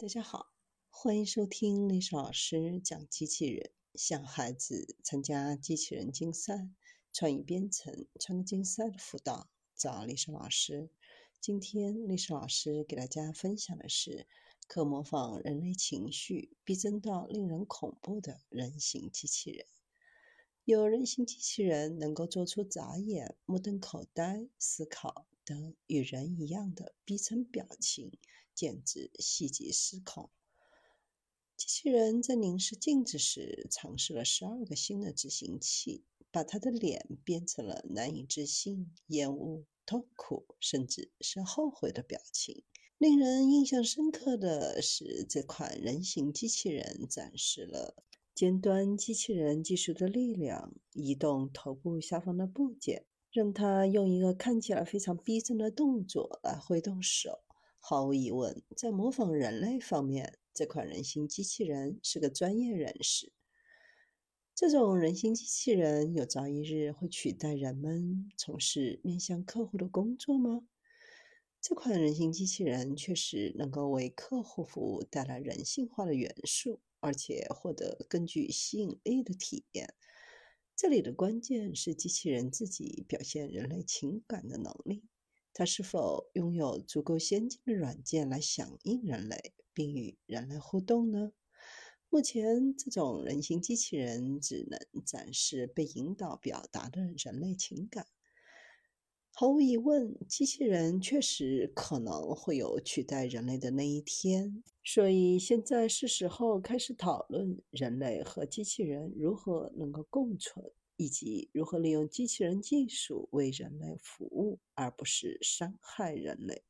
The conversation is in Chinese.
大家好，欢迎收听历史老师讲机器人。向孩子参加机器人竞赛、创意编程、创客竞赛的辅导，找历史老师。今天历史老师给大家分享的是，可模仿人类情绪，逼真到令人恐怖的人形机器人。有人形机器人能够做出眨眼、目瞪口呆、思考等与人一样的逼真表情。简直细节失控！机器人在凝视镜子时，尝试了十二个新的执行器，把他的脸变成了难以置信、厌恶、痛苦，甚至是后悔的表情。令人印象深刻的是，这款人形机器人展示了尖端机器人技术的力量：移动头部下方的部件，让它用一个看起来非常逼真的动作来挥动手。毫无疑问，在模仿人类方面，这款人形机器人是个专业人士。这种人形机器人有朝一日会取代人们从事面向客户的工作吗？这款人形机器人确实能够为客户服务带来人性化的元素，而且获得更具吸引力的体验。这里的关键是机器人自己表现人类情感的能力。它是否拥有足够先进的软件来响应人类，并与人类互动呢？目前，这种人形机器人只能展示被引导表达的人类情感。毫无疑问，机器人确实可能会有取代人类的那一天。所以，现在是时候开始讨论人类和机器人如何能够共存。以及如何利用机器人技术为人类服务，而不是伤害人类。